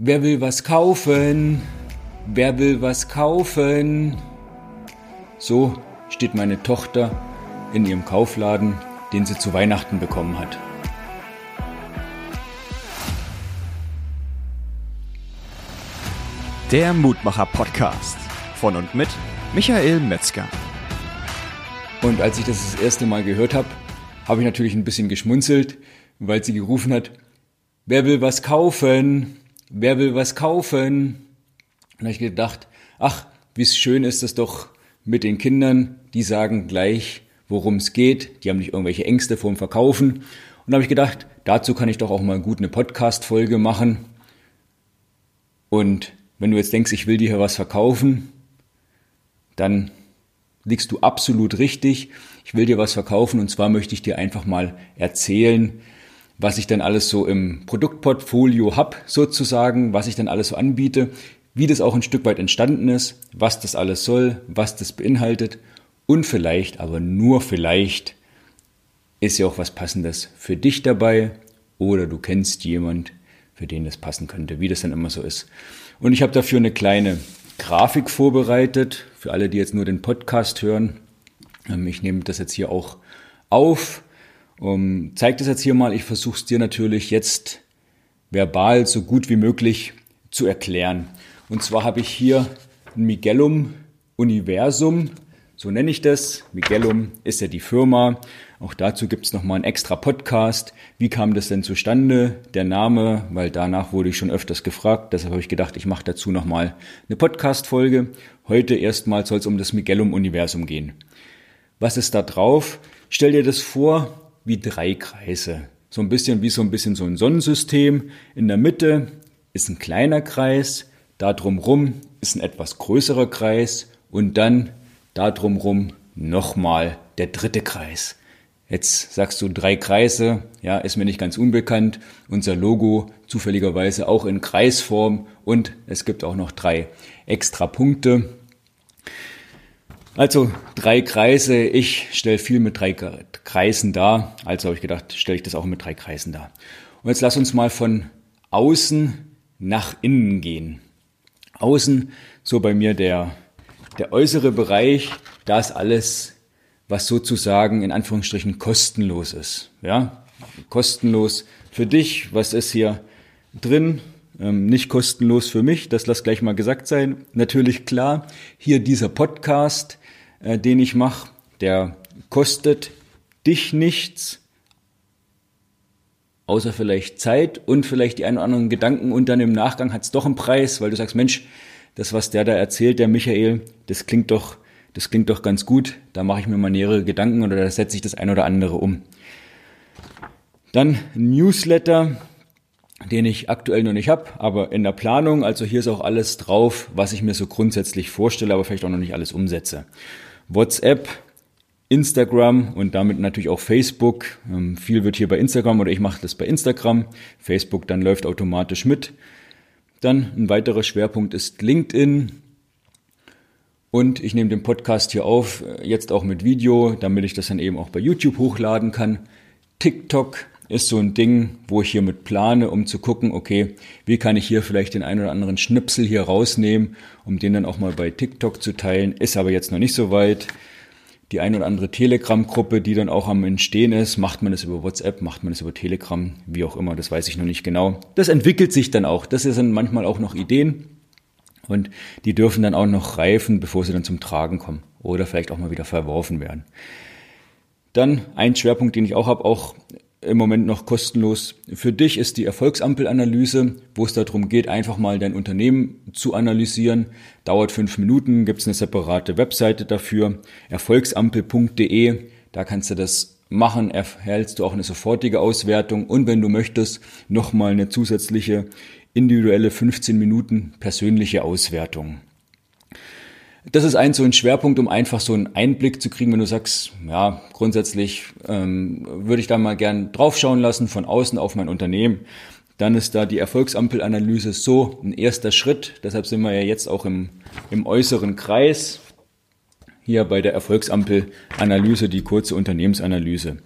Wer will was kaufen? Wer will was kaufen? So steht meine Tochter in ihrem Kaufladen, den sie zu Weihnachten bekommen hat. Der Mutmacher Podcast von und mit Michael Metzger. Und als ich das das erste Mal gehört habe, habe ich natürlich ein bisschen geschmunzelt, weil sie gerufen hat, wer will was kaufen? Wer will was kaufen? Und da habe ich gedacht, ach, wie schön ist das doch mit den Kindern, die sagen gleich, worum es geht, die haben nicht irgendwelche Ängste vorm Verkaufen. Und da habe ich gedacht, dazu kann ich doch auch mal gut eine Podcast-Folge machen. Und wenn du jetzt denkst, ich will dir hier was verkaufen, dann liegst du absolut richtig. Ich will dir was verkaufen und zwar möchte ich dir einfach mal erzählen, was ich dann alles so im Produktportfolio habe, sozusagen, was ich dann alles so anbiete, wie das auch ein Stück weit entstanden ist, was das alles soll, was das beinhaltet und vielleicht, aber nur vielleicht, ist ja auch was Passendes für dich dabei oder du kennst jemand, für den das passen könnte, wie das dann immer so ist. Und ich habe dafür eine kleine Grafik vorbereitet, für alle, die jetzt nur den Podcast hören. Ähm, ich nehme das jetzt hier auch auf um, zeig das jetzt hier mal. Ich versuche es dir natürlich jetzt verbal so gut wie möglich zu erklären. Und zwar habe ich hier ein Miguellum Universum, so nenne ich das. Miguellum ist ja die Firma. Auch dazu gibt es nochmal einen extra Podcast. Wie kam das denn zustande, der Name? Weil danach wurde ich schon öfters gefragt. Deshalb habe ich gedacht, ich mache dazu nochmal eine Podcast-Folge. Heute erstmal soll es um das Miguellum-Universum gehen. Was ist da drauf? Stell dir das vor, wie drei Kreise. So ein bisschen wie so ein bisschen so ein Sonnensystem. In der Mitte ist ein kleiner Kreis, da drumrum ist ein etwas größerer Kreis und dann da drumrum nochmal der dritte Kreis. Jetzt sagst du drei Kreise, ja, ist mir nicht ganz unbekannt. Unser Logo zufälligerweise auch in Kreisform und es gibt auch noch drei extra Punkte. Also drei Kreise, ich stelle viel mit drei Kreisen dar, also habe ich gedacht, stelle ich das auch mit drei Kreisen dar. Und jetzt lass uns mal von außen nach innen gehen. Außen, so bei mir der, der äußere Bereich, da ist alles, was sozusagen in Anführungsstrichen kostenlos ist. Ja, kostenlos für dich, was ist hier drin, ähm, nicht kostenlos für mich, das lass gleich mal gesagt sein. Natürlich klar, hier dieser Podcast, äh, den ich mache, der kostet dich nichts, außer vielleicht Zeit und vielleicht die einen oder anderen Gedanken und dann im Nachgang hat es doch einen Preis, weil du sagst, Mensch, das, was der da erzählt, der Michael, das klingt doch, das klingt doch ganz gut, da mache ich mir mal nähere Gedanken oder da setze ich das ein oder andere um. Dann Newsletter, den ich aktuell noch nicht habe, aber in der Planung. Also hier ist auch alles drauf, was ich mir so grundsätzlich vorstelle, aber vielleicht auch noch nicht alles umsetze. WhatsApp, Instagram und damit natürlich auch Facebook. Ähm, viel wird hier bei Instagram oder ich mache das bei Instagram. Facebook dann läuft automatisch mit. Dann ein weiterer Schwerpunkt ist LinkedIn. Und ich nehme den Podcast hier auf, äh, jetzt auch mit Video, damit ich das dann eben auch bei YouTube hochladen kann. TikTok ist so ein Ding, wo ich hiermit plane, um zu gucken, okay, wie kann ich hier vielleicht den einen oder anderen Schnipsel hier rausnehmen, um den dann auch mal bei TikTok zu teilen. Ist aber jetzt noch nicht so weit. Die eine oder andere Telegram-Gruppe, die dann auch am Entstehen ist, macht man das über WhatsApp, macht man das über Telegram, wie auch immer, das weiß ich noch nicht genau. Das entwickelt sich dann auch. Das sind manchmal auch noch Ideen und die dürfen dann auch noch reifen, bevor sie dann zum Tragen kommen oder vielleicht auch mal wieder verworfen werden. Dann ein Schwerpunkt, den ich auch habe, auch im Moment noch kostenlos. Für dich ist die Erfolgsampelanalyse, wo es darum geht, einfach mal dein Unternehmen zu analysieren. Dauert fünf Minuten, gibt es eine separate Webseite dafür, erfolgsampel.de. Da kannst du das machen, erhältst du auch eine sofortige Auswertung und wenn du möchtest, nochmal eine zusätzliche individuelle 15 Minuten persönliche Auswertung das ist ein so ein Schwerpunkt, um einfach so einen Einblick zu kriegen, wenn du sagst, ja, grundsätzlich ähm, würde ich da mal gern draufschauen lassen von außen auf mein Unternehmen. Dann ist da die Erfolgsampelanalyse so ein erster Schritt. Deshalb sind wir ja jetzt auch im, im äußeren Kreis. Hier bei der Erfolgsampelanalyse, die kurze Unternehmensanalyse.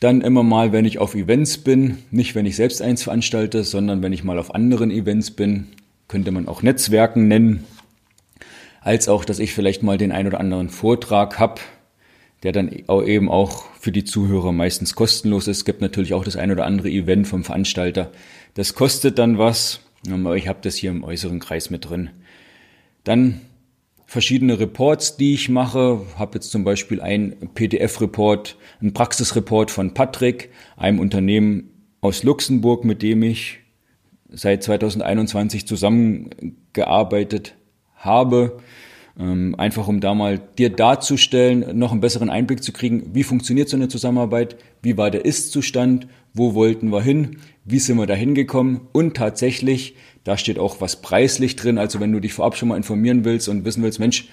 Dann immer mal, wenn ich auf Events bin, nicht wenn ich selbst eins veranstalte, sondern wenn ich mal auf anderen Events bin, könnte man auch Netzwerken nennen, als auch, dass ich vielleicht mal den ein oder anderen Vortrag habe, der dann eben auch für die Zuhörer meistens kostenlos ist. Es gibt natürlich auch das ein oder andere Event vom Veranstalter. Das kostet dann was, aber ich habe das hier im äußeren Kreis mit drin. Dann verschiedene Reports, die ich mache. Habe jetzt zum Beispiel ein PDF-Report, ein Praxisreport von Patrick, einem Unternehmen aus Luxemburg, mit dem ich seit 2021 zusammengearbeitet habe. Ähm, einfach um da mal dir darzustellen, noch einen besseren Einblick zu kriegen, wie funktioniert so eine Zusammenarbeit, wie war der Ist-Zustand, wo wollten wir hin, wie sind wir da hingekommen und tatsächlich da steht auch was preislich drin. Also wenn du dich vorab schon mal informieren willst und wissen willst, Mensch,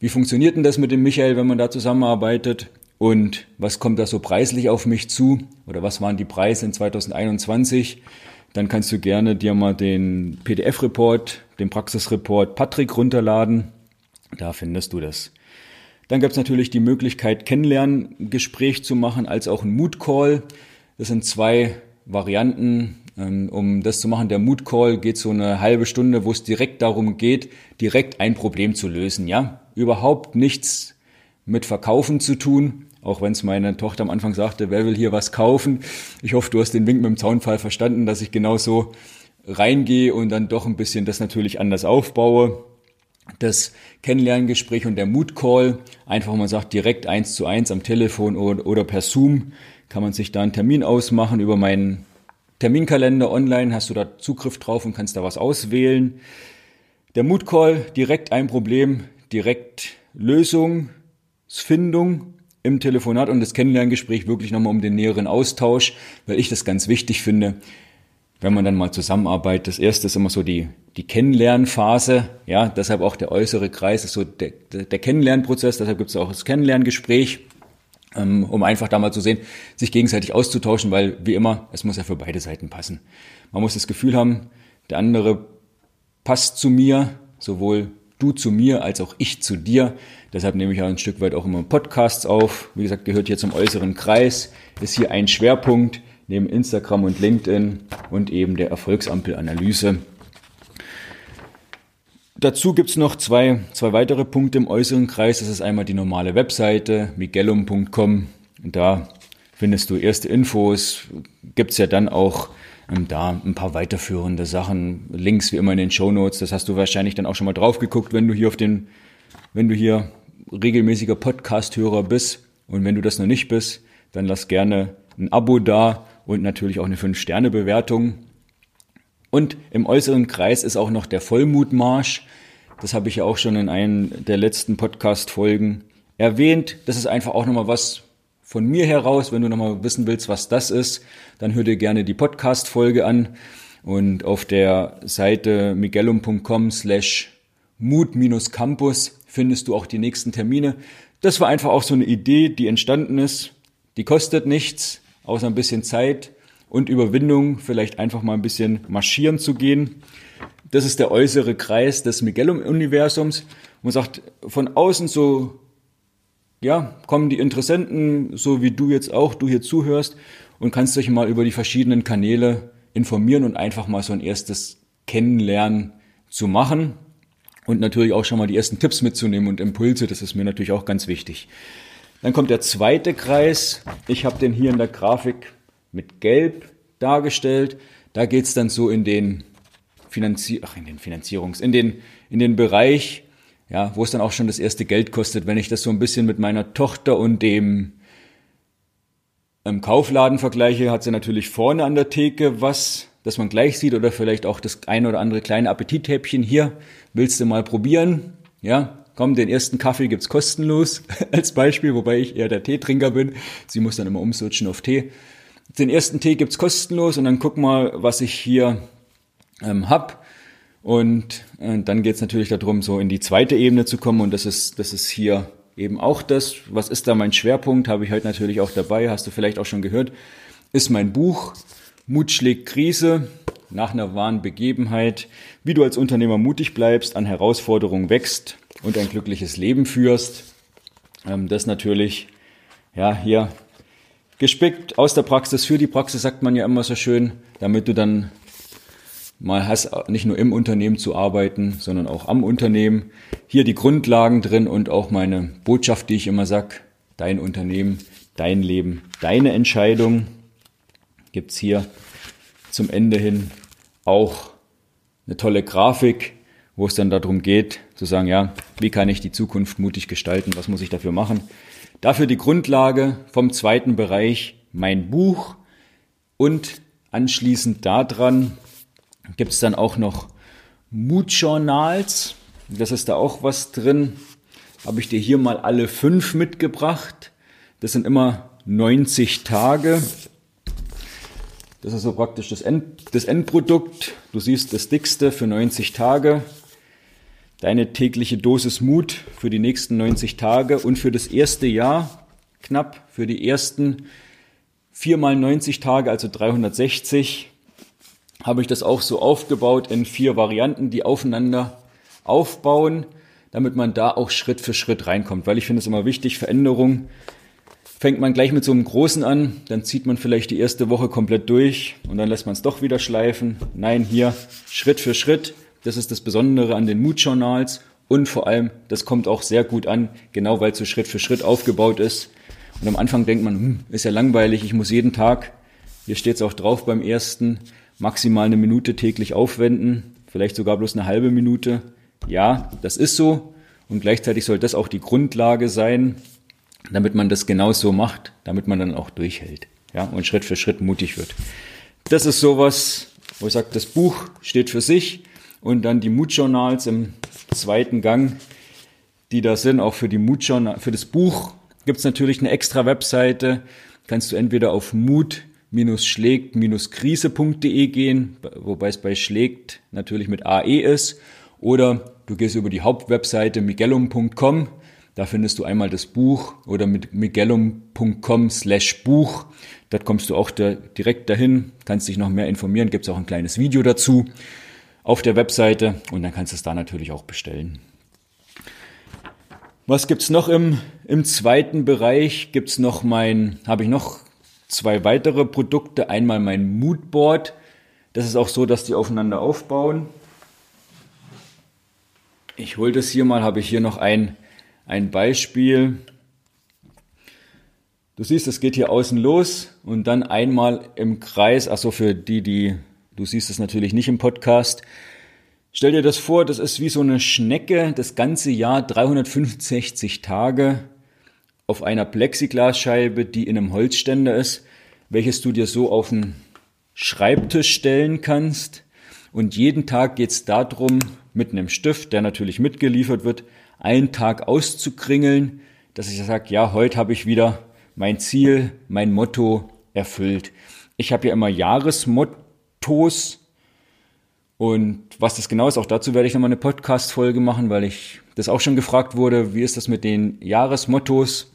wie funktioniert denn das mit dem Michael, wenn man da zusammenarbeitet? Und was kommt da so preislich auf mich zu? Oder was waren die Preise in 2021? Dann kannst du gerne dir mal den PDF-Report, den Praxisreport Patrick runterladen. Da findest du das. Dann gibt es natürlich die Möglichkeit, Kennenlerngespräch zu machen, als auch ein Mood-Call. Das sind zwei Varianten, ähm, um das zu machen, der Mood Call geht so eine halbe Stunde, wo es direkt darum geht, direkt ein Problem zu lösen, ja? Überhaupt nichts mit Verkaufen zu tun, auch wenn es meine Tochter am Anfang sagte, wer will hier was kaufen? Ich hoffe, du hast den Wink mit dem Zaunfall verstanden, dass ich genau so reingehe und dann doch ein bisschen das natürlich anders aufbaue. Das Kennenlerngespräch und der Mood Call, einfach man sagt, direkt eins zu eins am Telefon oder, per Zoom, kann man sich da einen Termin ausmachen über meinen Terminkalender online, hast du da Zugriff drauf und kannst da was auswählen. Der Mood Call, direkt ein Problem, direkt Lösungsfindung im Telefonat und das Kennenlerngespräch wirklich nochmal um den näheren Austausch, weil ich das ganz wichtig finde, wenn man dann mal zusammenarbeitet. Das erste ist immer so die, die Kennenlernphase, ja, deshalb auch der äußere Kreis ist so der, der Kennenlernprozess, deshalb gibt es auch das Kennenlerngespräch. Ähm, um einfach da mal zu sehen, sich gegenseitig auszutauschen, weil wie immer, es muss ja für beide Seiten passen. Man muss das Gefühl haben, der andere passt zu mir, sowohl du zu mir als auch ich zu dir. Deshalb nehme ich auch ein Stück weit auch immer Podcasts auf. Wie gesagt, gehört hier zum äußeren Kreis, ist hier ein Schwerpunkt neben Instagram und LinkedIn und eben der Erfolgsampelanalyse. Dazu gibt's noch zwei, zwei weitere Punkte im äußeren Kreis. Das ist einmal die normale Webseite miguelum.com. Da findest du erste Infos. Gibt's ja dann auch da ein paar weiterführende Sachen. Links wie immer in den Show Notes. Das hast du wahrscheinlich dann auch schon mal drauf geguckt, wenn du hier auf den, wenn du hier regelmäßiger Podcast-Hörer bist. Und wenn du das noch nicht bist, dann lass gerne ein Abo da und natürlich auch eine 5-Sterne-Bewertung. Und im äußeren Kreis ist auch noch der Vollmutmarsch. Das habe ich ja auch schon in einem der letzten Podcast-Folgen erwähnt. Das ist einfach auch nochmal was von mir heraus. Wenn du nochmal wissen willst, was das ist, dann hör dir gerne die Podcast-Folge an. Und auf der Seite miguelum.com slash mut-campus findest du auch die nächsten Termine. Das war einfach auch so eine Idee, die entstanden ist. Die kostet nichts, außer ein bisschen Zeit und Überwindung, vielleicht einfach mal ein bisschen marschieren zu gehen. Das ist der äußere Kreis des Miguelum-Universums. Man sagt, von außen so, ja, kommen die Interessenten, so wie du jetzt auch, du hier zuhörst und kannst dich mal über die verschiedenen Kanäle informieren und einfach mal so ein erstes Kennenlernen zu machen und natürlich auch schon mal die ersten Tipps mitzunehmen und Impulse, das ist mir natürlich auch ganz wichtig. Dann kommt der zweite Kreis. Ich habe den hier in der Grafik mit Gelb dargestellt. Da geht's dann so in den Finanzier ach, in den Finanzierungs, in den, in den Bereich, ja, wo es dann auch schon das erste Geld kostet, wenn ich das so ein bisschen mit meiner Tochter und dem im Kaufladen vergleiche, hat sie natürlich vorne an der Theke was, das man gleich sieht oder vielleicht auch das ein oder andere kleine Appetithäppchen hier. Willst du mal probieren? Ja, komm, den ersten Kaffee gibt's kostenlos als Beispiel, wobei ich eher der Teetrinker bin. Sie muss dann immer umswitchen auf Tee. Den ersten Tee gibt's kostenlos und dann guck mal, was ich hier ähm, hab. Und äh, dann geht's natürlich darum, so in die zweite Ebene zu kommen. Und das ist, das ist hier eben auch das. Was ist da mein Schwerpunkt? Habe ich heute natürlich auch dabei. Hast du vielleicht auch schon gehört. Ist mein Buch Mut schlägt Krise nach einer wahren Begebenheit. Wie du als Unternehmer mutig bleibst, an Herausforderungen wächst und ein glückliches Leben führst. Ähm, das natürlich, ja, hier gespickt aus der Praxis für die Praxis, sagt man ja immer so schön, damit du dann mal hast, nicht nur im Unternehmen zu arbeiten, sondern auch am Unternehmen. Hier die Grundlagen drin und auch meine Botschaft, die ich immer sag, dein Unternehmen, dein Leben, deine Entscheidung. Gibt's hier zum Ende hin auch eine tolle Grafik, wo es dann darum geht, zu sagen, ja, wie kann ich die Zukunft mutig gestalten, was muss ich dafür machen. Dafür die Grundlage vom zweiten Bereich, mein Buch und anschließend daran gibt es dann auch noch Mood-Journals. Das ist da auch was drin. Habe ich dir hier mal alle fünf mitgebracht. Das sind immer 90 Tage. Das ist so praktisch das, End, das Endprodukt. Du siehst das dickste für 90 Tage. Deine tägliche Dosis Mut für die nächsten 90 Tage und für das erste Jahr knapp für die ersten viermal 90 Tage, also 360, habe ich das auch so aufgebaut in vier Varianten, die aufeinander aufbauen, damit man da auch Schritt für Schritt reinkommt. Weil ich finde es immer wichtig, Veränderung fängt man gleich mit so einem großen an, dann zieht man vielleicht die erste Woche komplett durch und dann lässt man es doch wieder schleifen. Nein, hier Schritt für Schritt. Das ist das Besondere an den Mood-Journals und vor allem, das kommt auch sehr gut an, genau weil es so Schritt für Schritt aufgebaut ist. Und am Anfang denkt man, hm, ist ja langweilig, ich muss jeden Tag, hier steht es auch drauf beim ersten, maximal eine Minute täglich aufwenden, vielleicht sogar bloß eine halbe Minute. Ja, das ist so. Und gleichzeitig soll das auch die Grundlage sein, damit man das genau so macht, damit man dann auch durchhält. Ja, und Schritt für Schritt mutig wird. Das ist sowas, wo ich sage, das Buch steht für sich und dann die Mood-Journals im zweiten Gang, die da sind, auch für die Mood-Journal, für das Buch gibt es natürlich eine extra Webseite. Kannst du entweder auf Mut schlägt-krise.de gehen, wobei es bei schlägt natürlich mit AE ist. Oder du gehst über die Hauptwebseite migellum.com, da findest du einmal das Buch oder mit migellum.com slash Buch. Dort kommst du auch da, direkt dahin, kannst dich noch mehr informieren, gibt es auch ein kleines Video dazu auf der Webseite und dann kannst du es da natürlich auch bestellen. Was gibt's noch im, im zweiten Bereich? Gibt's noch mein, habe ich noch zwei weitere Produkte. Einmal mein Moodboard. Das ist auch so, dass die aufeinander aufbauen. Ich hole das hier mal, habe ich hier noch ein, ein Beispiel. Du siehst, es geht hier außen los und dann einmal im Kreis, achso, für die, die, du siehst es natürlich nicht im Podcast. Stell dir das vor, das ist wie so eine Schnecke, das ganze Jahr 365 Tage auf einer Plexiglasscheibe, die in einem Holzständer ist, welches du dir so auf den Schreibtisch stellen kannst. Und jeden Tag geht es darum, mit einem Stift, der natürlich mitgeliefert wird, einen Tag auszukringeln, dass ich sage, ja, heute habe ich wieder mein Ziel, mein Motto erfüllt. Ich habe ja immer Jahresmottos und was das genau ist, auch dazu werde ich nochmal eine Podcast-Folge machen, weil ich das auch schon gefragt wurde, wie ist das mit den Jahresmottos?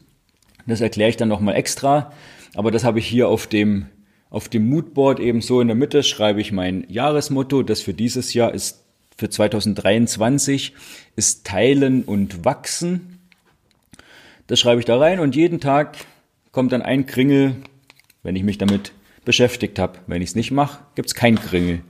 Das erkläre ich dann nochmal extra. Aber das habe ich hier auf dem, auf dem Moodboard eben so in der Mitte schreibe ich mein Jahresmotto. Das für dieses Jahr ist, für 2023 ist Teilen und Wachsen. Das schreibe ich da rein und jeden Tag kommt dann ein Kringel, wenn ich mich damit beschäftigt habe. Wenn ich es nicht mache, gibt es kein Kringel.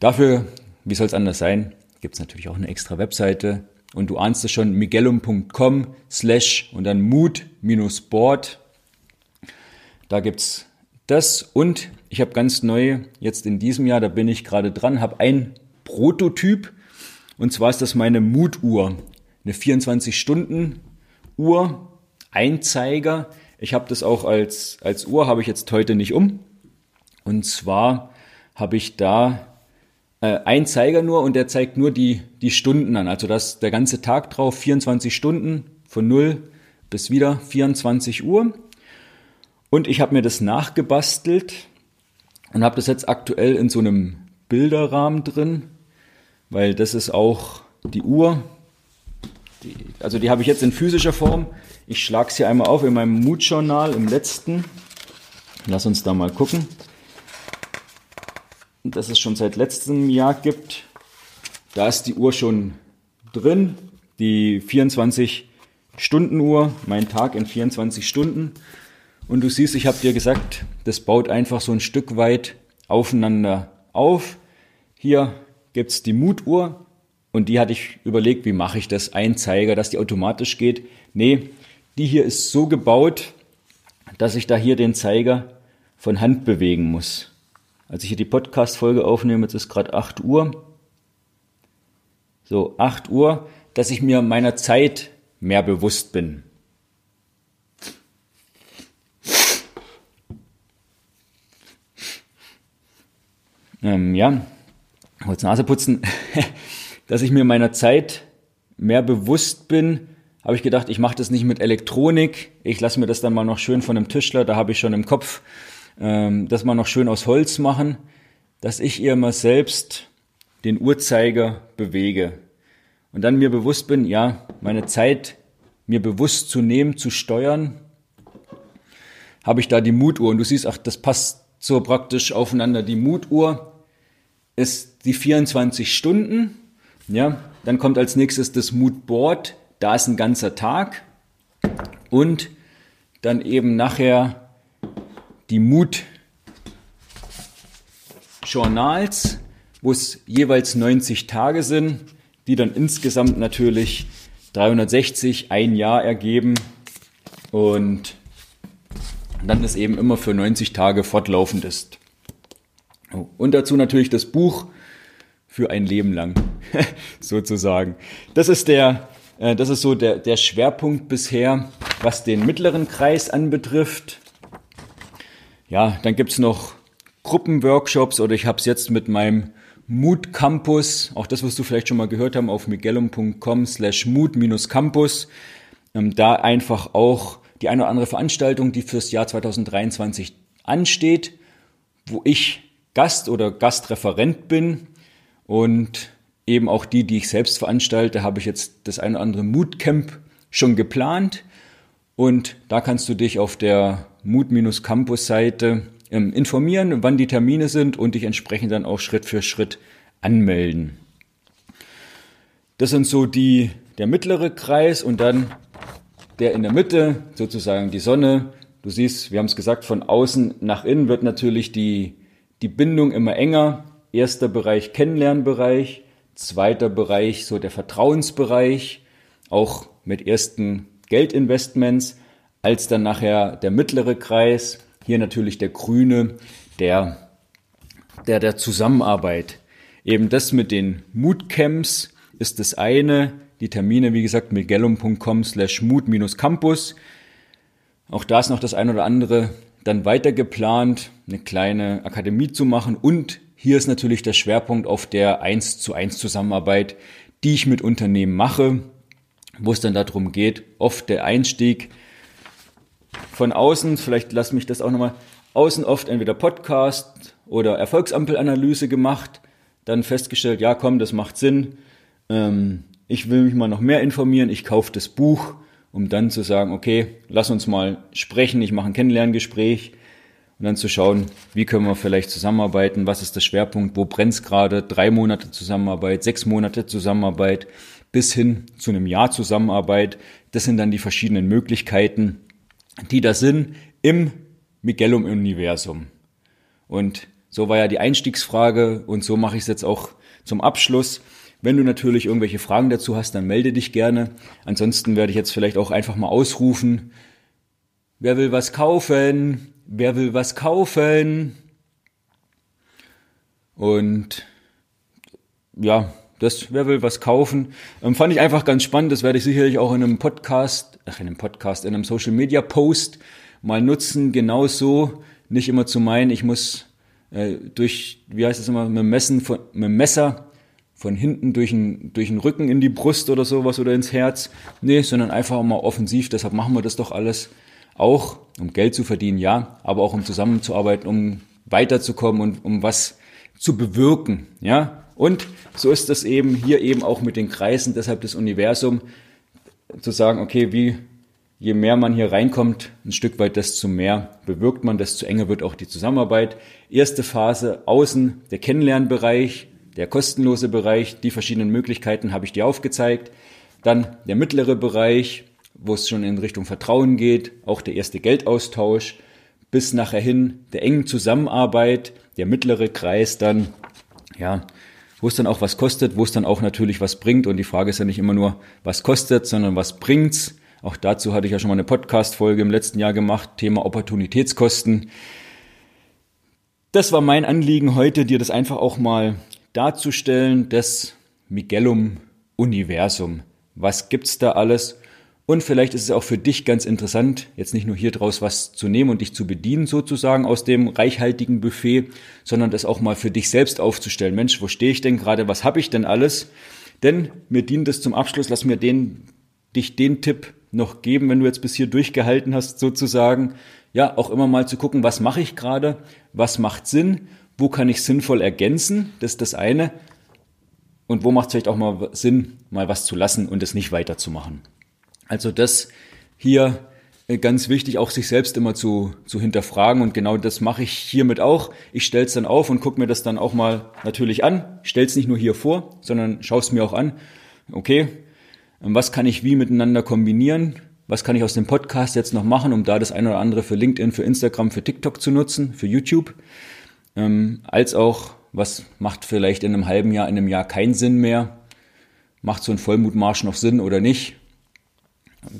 Dafür, wie soll es anders sein, gibt es natürlich auch eine extra Webseite und du ahnst es schon, miguelum.com slash und dann mood-board. Da gibt's das und ich habe ganz neu jetzt in diesem Jahr, da bin ich gerade dran, habe ein Prototyp und zwar ist das meine Mood-Uhr, eine 24-Stunden-Uhr, Einzeiger. Ich habe das auch als, als Uhr, habe ich jetzt heute nicht um. Und zwar habe ich da äh, ein Zeiger nur und der zeigt nur die, die Stunden an. Also das der ganze Tag drauf, 24 Stunden von 0 bis wieder 24 Uhr. Und ich habe mir das nachgebastelt und habe das jetzt aktuell in so einem Bilderrahmen drin, weil das ist auch die Uhr. Die, also die habe ich jetzt in physischer Form. Ich schlage es hier einmal auf in meinem Mood-Journal im letzten. Lass uns da mal gucken das es schon seit letztem Jahr gibt. Da ist die Uhr schon drin, die 24 Stunden Uhr, mein Tag in 24 Stunden. Und du siehst, ich habe dir gesagt, das baut einfach so ein Stück weit aufeinander auf. Hier gibt's die Mutuhr und die hatte ich überlegt, wie mache ich das? Ein Zeiger, dass die automatisch geht. Nee, die hier ist so gebaut, dass ich da hier den Zeiger von Hand bewegen muss. Als ich hier die Podcast-Folge aufnehme, jetzt ist gerade 8 Uhr. So, 8 Uhr, dass ich mir meiner Zeit mehr bewusst bin. ähm, ja, kurz Nase putzen, dass ich mir meiner Zeit mehr bewusst bin, habe ich gedacht, ich mache das nicht mit Elektronik, ich lasse mir das dann mal noch schön von einem Tischler, da habe ich schon im Kopf, ähm, das mal noch schön aus Holz machen, dass ich ihr mal selbst den Uhrzeiger bewege und dann mir bewusst bin, ja, meine Zeit mir bewusst zu nehmen, zu steuern, habe ich da die Mutuhr und du siehst, ach, das passt so praktisch aufeinander. Die Mutuhr ist die 24 Stunden. Ja, dann kommt als nächstes das Moodboard. Da ist ein ganzer Tag. Und dann eben nachher die Mood Journals, wo es jeweils 90 Tage sind, die dann insgesamt natürlich 360 ein Jahr ergeben und dann ist eben immer für 90 Tage fortlaufend ist. Und dazu natürlich das Buch für ein Leben lang, sozusagen. Das ist der, äh, das ist so der, der Schwerpunkt bisher, was den mittleren Kreis anbetrifft. Ja, dann gibt's noch Gruppenworkshops oder ich habe es jetzt mit meinem Mood Campus, auch das, was du vielleicht schon mal gehört haben, auf miguelum.com slash mood-campus. Ähm, da einfach auch die eine oder andere Veranstaltung, die fürs Jahr 2023 ansteht, wo ich Gast oder Gastreferent bin und eben auch die, die ich selbst veranstalte, habe ich jetzt das eine oder andere Moodcamp schon geplant und da kannst du dich auf der Mood-Campus-Seite ähm, informieren, wann die Termine sind und dich entsprechend dann auch Schritt für Schritt anmelden. Das sind so die, der mittlere Kreis und dann der in der Mitte, sozusagen die Sonne. Du siehst, wir haben es gesagt, von außen nach innen wird natürlich die die Bindung immer enger. Erster Bereich Kennenlernbereich, zweiter Bereich so der Vertrauensbereich, auch mit ersten Geldinvestments, als dann nachher der mittlere Kreis, hier natürlich der grüne, der der der Zusammenarbeit. Eben das mit den Moodcamps ist das eine. Die Termine, wie gesagt, migellum.com slash mood-campus. Auch da ist noch das ein oder andere dann weiter geplant, eine kleine Akademie zu machen und hier ist natürlich der Schwerpunkt auf der 1 zu 1 Zusammenarbeit, die ich mit Unternehmen mache, wo es dann darum geht, oft der Einstieg von außen, vielleicht lass mich das auch nochmal, außen oft entweder Podcast oder Erfolgsampelanalyse gemacht, dann festgestellt, ja komm, das macht Sinn, ähm, ich will mich mal noch mehr informieren, ich kaufe das Buch, um dann zu sagen, okay, lass uns mal sprechen, ich mache ein Kennenlerngespräch und dann zu schauen, wie können wir vielleicht zusammenarbeiten, was ist der Schwerpunkt, wo brennt es gerade, drei Monate Zusammenarbeit, sechs Monate Zusammenarbeit, bis hin zu einem Jahr Zusammenarbeit. Das sind dann die verschiedenen Möglichkeiten, die da sind im Miguelum-Universum. Und so war ja die Einstiegsfrage und so mache ich es jetzt auch zum Abschluss. Wenn du natürlich irgendwelche Fragen dazu hast, dann melde dich gerne. Ansonsten werde ich jetzt vielleicht auch einfach mal ausrufen. Wer will was kaufen? Wer will was kaufen? Und ja, das, wer will was kaufen? Ähm, fand ich einfach ganz spannend. Das werde ich sicherlich auch in einem Podcast, ach, in einem Podcast, in einem Social Media Post mal nutzen. Genauso nicht immer zu meinen, ich muss äh, durch, wie heißt es immer, mit dem, Messen von, mit dem Messer von hinten durch den, durch den Rücken in die Brust oder sowas oder ins Herz. Nee, sondern einfach mal offensiv. Deshalb machen wir das doch alles auch, um Geld zu verdienen, ja, aber auch um zusammenzuarbeiten, um weiterzukommen und um was zu bewirken, ja. Und so ist das eben hier eben auch mit den Kreisen, deshalb das Universum, zu sagen, okay, wie, je mehr man hier reinkommt, ein Stück weit, desto mehr bewirkt man, desto enger wird auch die Zusammenarbeit. Erste Phase außen, der Kennenlernbereich, der kostenlose Bereich, die verschiedenen Möglichkeiten habe ich dir aufgezeigt. Dann der mittlere Bereich wo es schon in Richtung Vertrauen geht, auch der erste Geldaustausch, bis nachher hin der engen Zusammenarbeit, der mittlere Kreis dann, ja, wo es dann auch was kostet, wo es dann auch natürlich was bringt. Und die Frage ist ja nicht immer nur, was kostet, sondern was bringt's. Auch dazu hatte ich ja schon mal eine Podcast-Folge im letzten Jahr gemacht, Thema Opportunitätskosten. Das war mein Anliegen heute, dir das einfach auch mal darzustellen, das Miguelum-Universum. Was gibt's da alles? Und vielleicht ist es auch für dich ganz interessant, jetzt nicht nur hier draus was zu nehmen und dich zu bedienen sozusagen aus dem reichhaltigen Buffet, sondern das auch mal für dich selbst aufzustellen. Mensch, wo stehe ich denn gerade? Was habe ich denn alles? Denn mir dient es zum Abschluss, lass mir den, dich den Tipp noch geben, wenn du jetzt bis hier durchgehalten hast sozusagen. Ja, auch immer mal zu gucken, was mache ich gerade? Was macht Sinn? Wo kann ich sinnvoll ergänzen? Das ist das eine. Und wo macht es vielleicht auch mal Sinn, mal was zu lassen und es nicht weiterzumachen? Also das hier äh, ganz wichtig, auch sich selbst immer zu, zu hinterfragen. Und genau das mache ich hiermit auch. Ich stelle es dann auf und gucke mir das dann auch mal natürlich an. Stelle es nicht nur hier vor, sondern schaue es mir auch an. Okay, was kann ich wie miteinander kombinieren? Was kann ich aus dem Podcast jetzt noch machen, um da das eine oder andere für LinkedIn, für Instagram, für TikTok zu nutzen, für YouTube? Ähm, als auch, was macht vielleicht in einem halben Jahr, in einem Jahr keinen Sinn mehr? Macht so ein Vollmutmarsch noch Sinn oder nicht?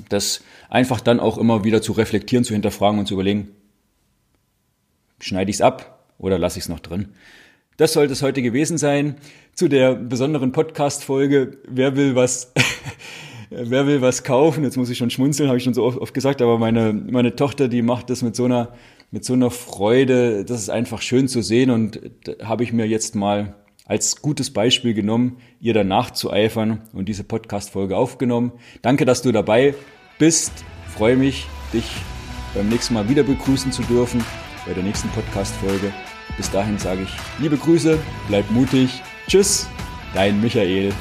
Das einfach dann auch immer wieder zu reflektieren, zu hinterfragen und zu überlegen, schneide ich es ab oder lasse ich es noch drin? Das sollte es heute gewesen sein zu der besonderen Podcast-Folge. Wer will was, wer will was kaufen? Jetzt muss ich schon schmunzeln, habe ich schon so oft, oft gesagt, aber meine, meine Tochter, die macht das mit so einer, mit so einer Freude. Das ist einfach schön zu sehen und habe ich mir jetzt mal als gutes Beispiel genommen, ihr danach zu eifern und diese Podcast-Folge aufgenommen. Danke, dass du dabei bist. Freue mich, dich beim nächsten Mal wieder begrüßen zu dürfen bei der nächsten Podcast-Folge. Bis dahin sage ich liebe Grüße, bleib mutig. Tschüss, dein Michael.